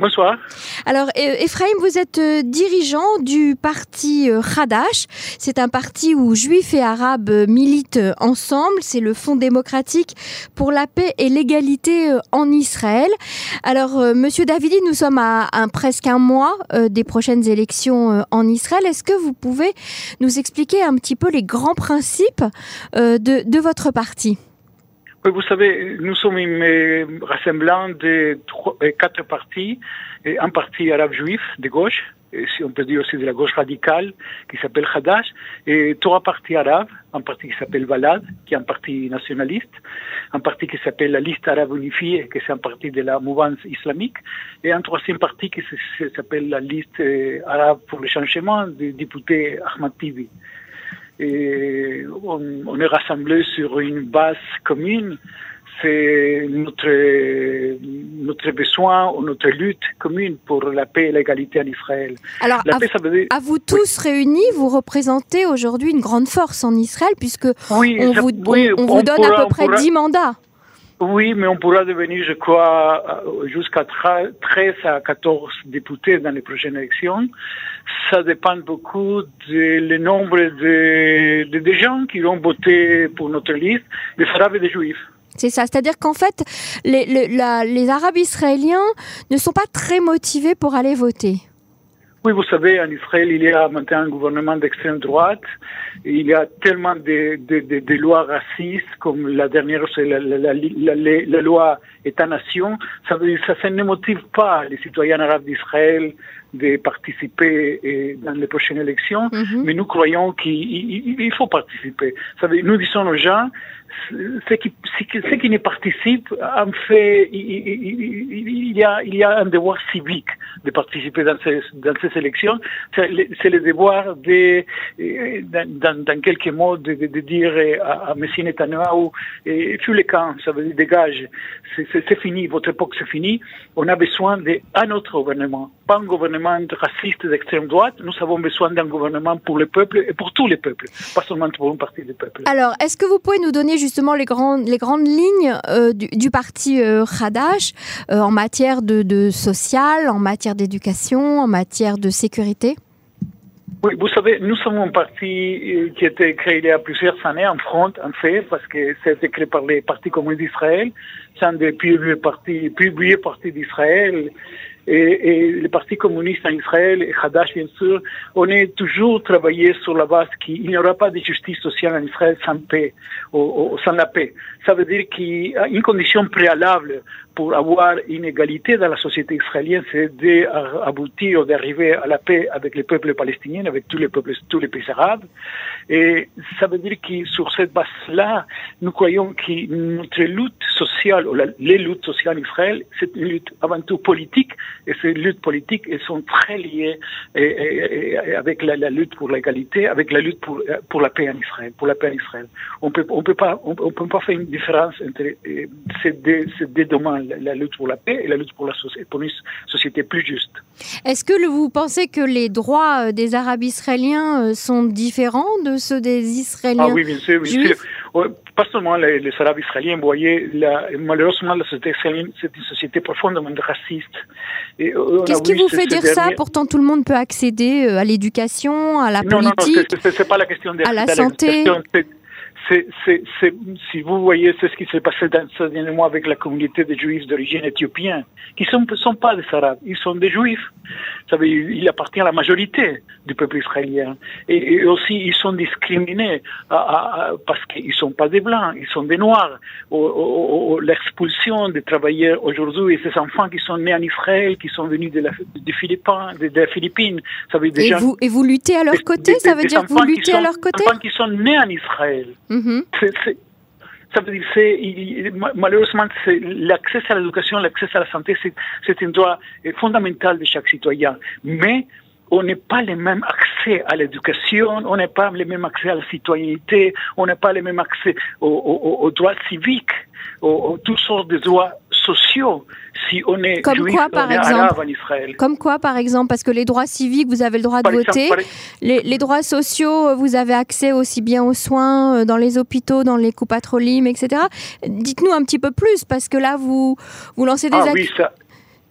Bonsoir. Alors, Ephraim, vous êtes euh, dirigeant du parti euh, Hadash. C'est un parti où juifs et arabes euh, militent ensemble. C'est le Fonds démocratique pour la paix et l'égalité en Israël. Alors, Monsieur Davidi, nous sommes à, presque un mois des prochaines élections en Israël. Est-ce que vous pouvez nous expliquer un petit peu les grands principes de votre parti? Oui, vous savez, nous sommes un rassemblement de trois, euh, quatre partis, un parti arabe juif de gauche, si on peut dire aussi de la gauche radicale, qui s'appelle Hadash, et trois partis arabes, un parti qui s'appelle Valad, qui est un parti nationaliste, un parti qui s'appelle la Liste arabe unifiée, qui est un parti de la mouvance islamique, et un troisième parti qui s'appelle la Liste euh, arabe pour le changement du député Ahmad Tibi et on, est rassemblés sur une base commune. C'est notre, notre besoin ou notre lutte commune pour la paix et l'égalité en Israël. Alors, à, vous tous réunis, vous représentez aujourd'hui une grande force en Israël, puisque oui, on, vous, on, vous, donne à peu près 10 mandats. Oui, mais on pourra devenir, je crois, jusqu'à 13 à 14 députés dans les prochaines élections. Ça dépend beaucoup du nombre de, gens qui ont voté pour notre liste, des Arabes et des Juifs. C'est ça, c'est-à-dire qu'en fait, les, les Arabes israéliens ne sont pas très motivés pour aller voter. Oui, vous savez, en Israël, il y a maintenant un gouvernement d'extrême droite. Il y a tellement de, de, de, de lois racistes, comme la dernière, c'est la, la, la, la, loi État-nation. Ça, ça, ne motive pas les citoyens arabes d'Israël de participer euh, dans les prochaines élections, mhm. mais nous croyons qu'il faut participer. Nous disons aux gens, ceux qui, ceux qui ne participent, en fait, il, y a, il y a un devoir civique de participer dans ces, dans ces élections. C'est le, devoir de, dans, dans quelques mots, de, de, dire à, à M. Netanyahu, fuis les camps, ça veut dire dégage, c'est fini, votre époque c'est fini. On a besoin d'un autre gouvernement, pas un gouvernement raciste d'extrême droite. Nous avons besoin d'un gouvernement pour le peuple et pour tous les peuples, pas seulement pour une partie du peuple. Alors, est-ce que vous pouvez nous donner justement les grandes, les grandes lignes euh, du, parti euh, Hadash euh, en matière de, de social, en matière d'éducation, en matière de sécurité? Oui, vous savez, nous sommes un parti euh, qui a été créé il y a plusieurs années en front, en fait, parce que été créé par les partis communistes d'Israël. C'est un des plus vieux partis, plus vieux partis d'Israël et, et, le Parti communiste en Israël, et Hadash bien sûr, on est toujours travaillé sur la base qu'il n'y aura pas de justice sociale en Israël sans paix, ou, sans la paix. Ça veut dire qu'il y a une condition préalable pour avoir une égalité dans la société israélienne, c'est d'aboutir ou d'arriver à la paix avec les peuples palestiniens, avec tous les peuples, tous les pays arabes. Et ça veut dire que sur cette base-là, nous croyons que notre lutte sociale, ou les luttes sociales en Israël, c'est une lutte avant tout politique, et ces luttes politiques, elles sont très liées avec la, lutte pour l'égalité, avec la lutte pour, pour la paix en Israël, pour la paix en Israël. On peut, on peut pas, on, peut pas faire une différence entre euh, ces deux, ces deux domaines, la, lutte pour la paix et la lutte pour la société, pour une société plus juste. Est-ce que vous pensez que les droits euh, des Arabes israéliens euh, sont différents de ceux des Israéliens Ah oui, bien sûr, bien sûr pas seulement les, Arabes israéliens, vous voyez, malheureusement, la société israélienne, c'est une société profondément raciste. Euh, Qu'est-ce qui vous fait dire ça Pourtant, tout le monde peut accéder euh, à l'éducation, à la politique, non, non, c'est pas la question de, à la, santé? C'est, si vous voyez ce qui s'est passé dans ce dernier mois avec la communauté des juifs d'origine éthiopienne, qui ne sont, sont, pas des arabes, ils sont des juifs. Vous savez, il appartient à la majorité du peuple israélien. Et, aussi, ils sont discriminés parce qu'ils ne sont pas des blancs, ils sont des noirs. L'expulsion des travailleurs aujourd'hui, et ces enfants qui sont nés en Israël, qui sont venus de la, des Philippines, de, ça veut dire et, vous, et vous luttez à leur côté, ça veut dire que vous luttez à leur côté? enfants qui sont nés en Israël. Mm-hmm. ça veut dire, malheureusement, l'accès à l'éducation, l'accès à la santé, c'est un droit fondamental de chaque citoyen. Mais on n'est pas les mêmes accès à l'éducation, on n'est pas les mêmes accès à la citoyenneté, on n'a pas les mêmes accès aux, droits civiques, aux, toutes sortes de droits sociaux si on est Comme juif quoi, on par est exemple arabe en Israël. Comme quoi, par exemple Parce que les droits civiques, vous avez le droit de Par voter. Les, les droits sociaux, euh, vous avez accès aussi bien aux soins euh, dans les hôpitaux, dans les coupatrolim, etc. Dites-nous un petit peu plus, parce que là, vous, vous lancez des Ah ac- oui, ça.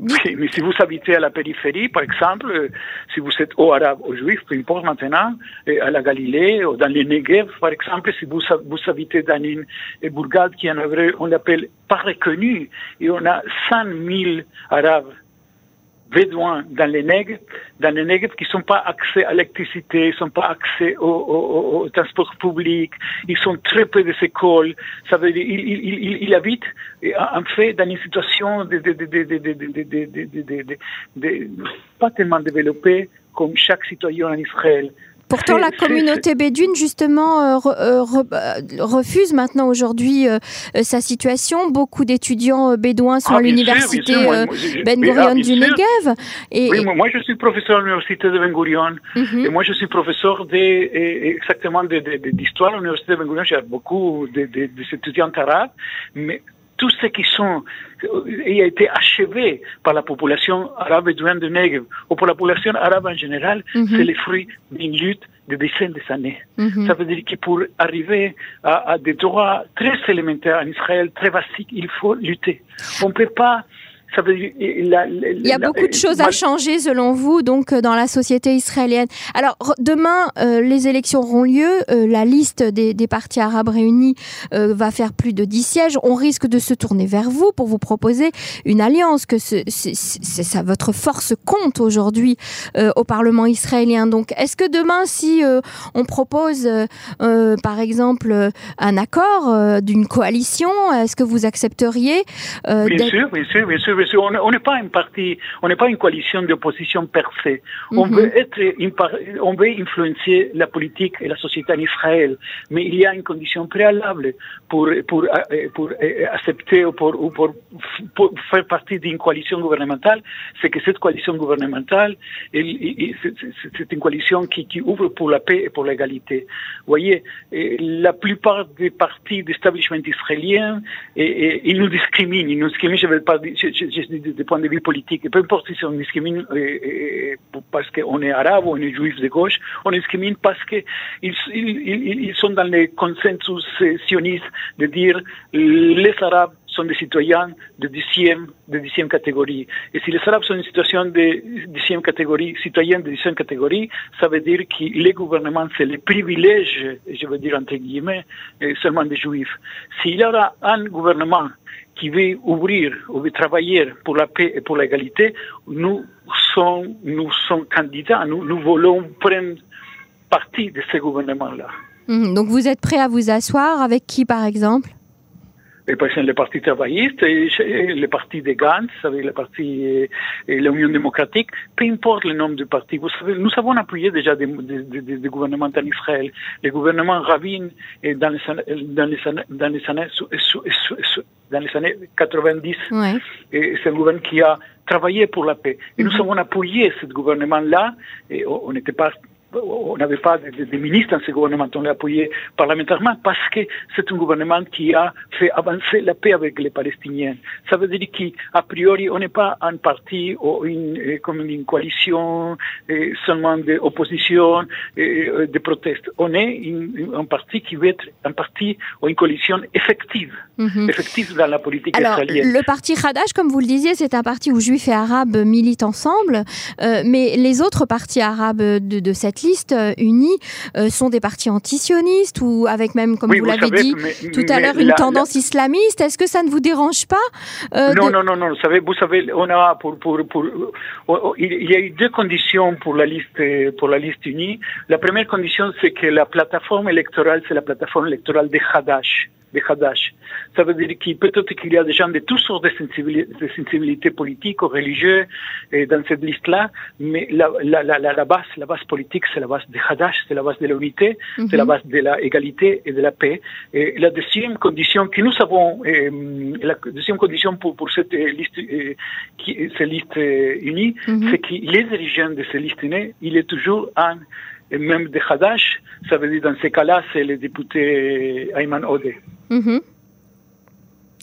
Oui, mais si vous habitez à la périphérie, par exemple, euh, si vous êtes au arabe ou juif, peu importe maintenant, à la Galilée, ou dans les Negev, par exemple, si vous, vous habitez dans une bourgade qui en hébreu, on l'appelle pas reconnue, et on a 100 000 arabes bédouins dans les Negev, dans les Negev qui sont pas accès à l'électricité, sont pas accès au, au, au, transport public, ils sont très peu des écoles. Ça veut dire, ils, ils, ils, ils habitent en fait dans une situation de, de, de, de pas tellement développée comme chaque citoyen en Israël. Pourtant, la communauté bédouine, justement, euh, re- euh, re- euh, refuse maintenant aujourd'hui sa situation. Beaucoup d'étudiants bédouins sont Ah, à l'université Ben ah, Gurion du. Negev. Et, Oui, moi, je suis professeur à l'université de Ben Gurion. Mhm. Et moi, je suis professeur de, exactement de- de- de- d'histoire à l'université de Ben Gurion. J'ai beaucoup de, de, de étudiants arabes, mais tous ceux qui sont, il a été achevé par la population arabe bédouine de Negev, ou pour la population arabe en général, Mhm. c'est le fruit d'une lutte de dizaines d'années. Mhm. Ça veut dire que pour arriver à, à des droits très élémentaires en Israël, très basiques, il faut lutter. On ne peut pas. Ça veut dire, la- la- Il y a la- beaucoup de choses à changer, selon vous, donc euh, dans la société israélienne. Alors demain, euh, les élections auront lieu. Euh, la liste des, des partis arabes réunis euh, va faire plus de 10 sièges. On risque de se tourner vers vous pour vous proposer une alliance. Que ce, c'est, ça, votre force compte aujourd'hui euh, au Parlement israélien. Donc, est-ce que demain, si euh, on propose, par exemple, un accord euh, d'une coalition, est-ce que vous accepteriez euh, Bien sûr, bien sûr, bien sûr, n'est pas un parti, on n'est pas une coalition d'opposition per se. On Mhm. veut être, une on veut influencer la politique et la société en Israël, mais il y a une condition préalable pour pour euh, pour euh, accepter ou pour, ou pour, pour faire partie d'une coalition gouvernementale, c'est que cette coalition gouvernementale, c'est- une coalition qui, qui ouvre pour la paix et pour l'égalité. Vous voyez, la plupart des partis d'establishment israélien, et, et, ils nous discriminent. Ils nous discriminent, je ne veux pas dire, je, je, dis du point de vue politique, et peu importe si on discrimine euh, euh, parce qu'on est arabe ou on est juif de gauche, on discrimine parce qu'ils ils, sont dans le consensus sioniste de dire les arabes sont des citoyens de dixième, de dixième catégorie. Et si les Arabes sont une situation de dixième catégorie, citoyens de dixième catégorie, ça veut dire que les gouvernements, c'est le privilège, je veux dire entre guillemets, euh, seulement des Juifs. S'il y aura un gouvernement qui veut ouvrir ou veut travailler pour la paix et pour l'égalité, nous sommes, nous sommes candidats, nous, nous voulons prendre partie de ce gouvernement-là. Mhm. Donc vous êtes prêt à vous asseoir avec qui par exemple? Et par exemple, le Parti travailliste, et le Parti de Gantz, avec le Parti et l'Union démocratique, peu importe le nom du parti. Vous savez, nous avons appuyé déjà des, des, des, des gouvernements en Israël. Le gouvernement Rabin, dans, les, années- dans, les, années- dans, les années, sou- sou- sou- sou- dans les années 90, Ouais. et c'est un gouvernement qui a travaillé pour la paix. Et nous avons appuyé ce gouvernement-là, on n'était pas on n'avait pas de, de- de ministre dans ce gouvernement, on l'a appuyé parlementairement parce que c'est un gouvernement qui a fait avancer la paix avec les Palestiniens. Ça veut dire qu'a priori, on n'est pas un parti ou une, euh, comme une coalition euh, seulement d'opposition, euh, de proteste. On est un parti qui veut être un parti ou une coalition effective, Effective dans la politique Alors, israélienne. le parti Hadash, comme vous le disiez, c'est un parti où juifs et arabes militent ensemble, euh, mais les autres partis arabes de, de cette liste euh, unie euh, sont des partis antisionistes ou avec même, comme Oui, vous vous l'avez dit mais- tout à l'heure, une la- tendance islamiste. Est-ce que ça ne vous dérange pas euh, non, de- non, non, non. Vous savez, vous savez, on a pour, pour, pour, oh, oh, il y a eu deux conditions pour la liste pour la liste unie. La première condition, c'est que la plateforme électorale, c'est la plateforme électorale de Hadash. De Hadash. Ça veut dire qu'il peut-être qu'il y a des gens de toutes sortes de sensibilités, de sensibilités politiques ou religieuses dans cette liste-là, mais la, la, la, la, la base, la base politique, c'est la base de Hadash, c'est la base de l'unité, c'est la Mhm. base de la égalité et de la paix. Et la deuxième condition que nous avons, euh, la deuxième condition pour, pour cette liste, qui, cette liste euh, unie, Mhm. c'est que les dirigeants de cette liste unie, il est toujours un euh, même de Hadash, ça veut dire dans ces cas-là, c'est le député Ayman Odeh. Mhm.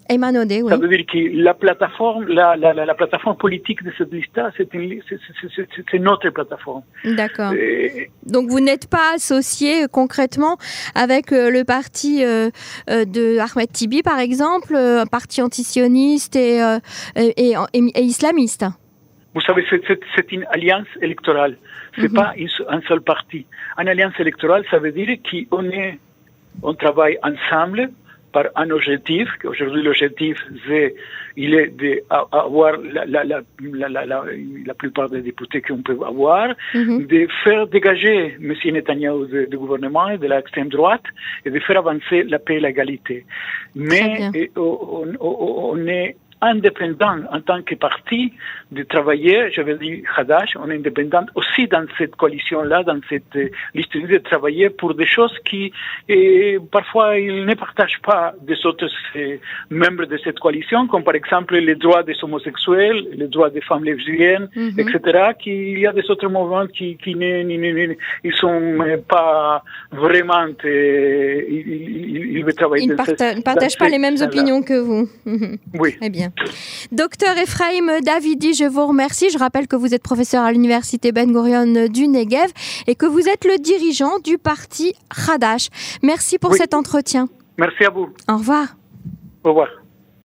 Emanodé, oui. Ça veut dire que la plateforme, la, la, la, plateforme politique de cette liste-là, c'est notre plateforme. D'accord. Donc vous n'êtes pas associé concrètement avec le parti de Ahmed Tibi, par exemple, un parti antisioniste et, et, et, islamiste? Vous savez, c'est une alliance électorale. C'est pas un seul parti. Une alliance électorale, ça veut dire qu'on est, on travaille ensemble par un objectif. Aujourd'hui, l'objectif, c'est, il est d'avoir la, la, la, la, la, plupart des députés qu'on peut avoir, de faire dégager M. Netanyahu du gouvernement et de l'extrême droite et de faire avancer la paix et l'égalité. Mais on, on, est indépendant en tant que parti de travailler, je veux dire Hadash, on est indépendant aussi dans cette coalition-là, dans cette euh, liste de travailler pour des choses qui et parfois ils ne partagent pas des autres euh, membres de cette coalition, comme par exemple les droits des homosexuels, les droits des femmes lesbiennes, mhm. etc. Qu'il y a des autres mouvements qui, qui ne, ne, ils sont pas vraiment, euh, ils, ils, travailler. Ils ne partagent pas les mêmes opinions que vous. Oui. Très bien. Docteur Ephraim Davidi, je vous remercie. Je rappelle que vous êtes professeur à l'université Ben Gurion du Negev et que vous êtes le dirigeant du parti Hadash. Merci pour cet entretien. Merci à vous. Au revoir. Au revoir.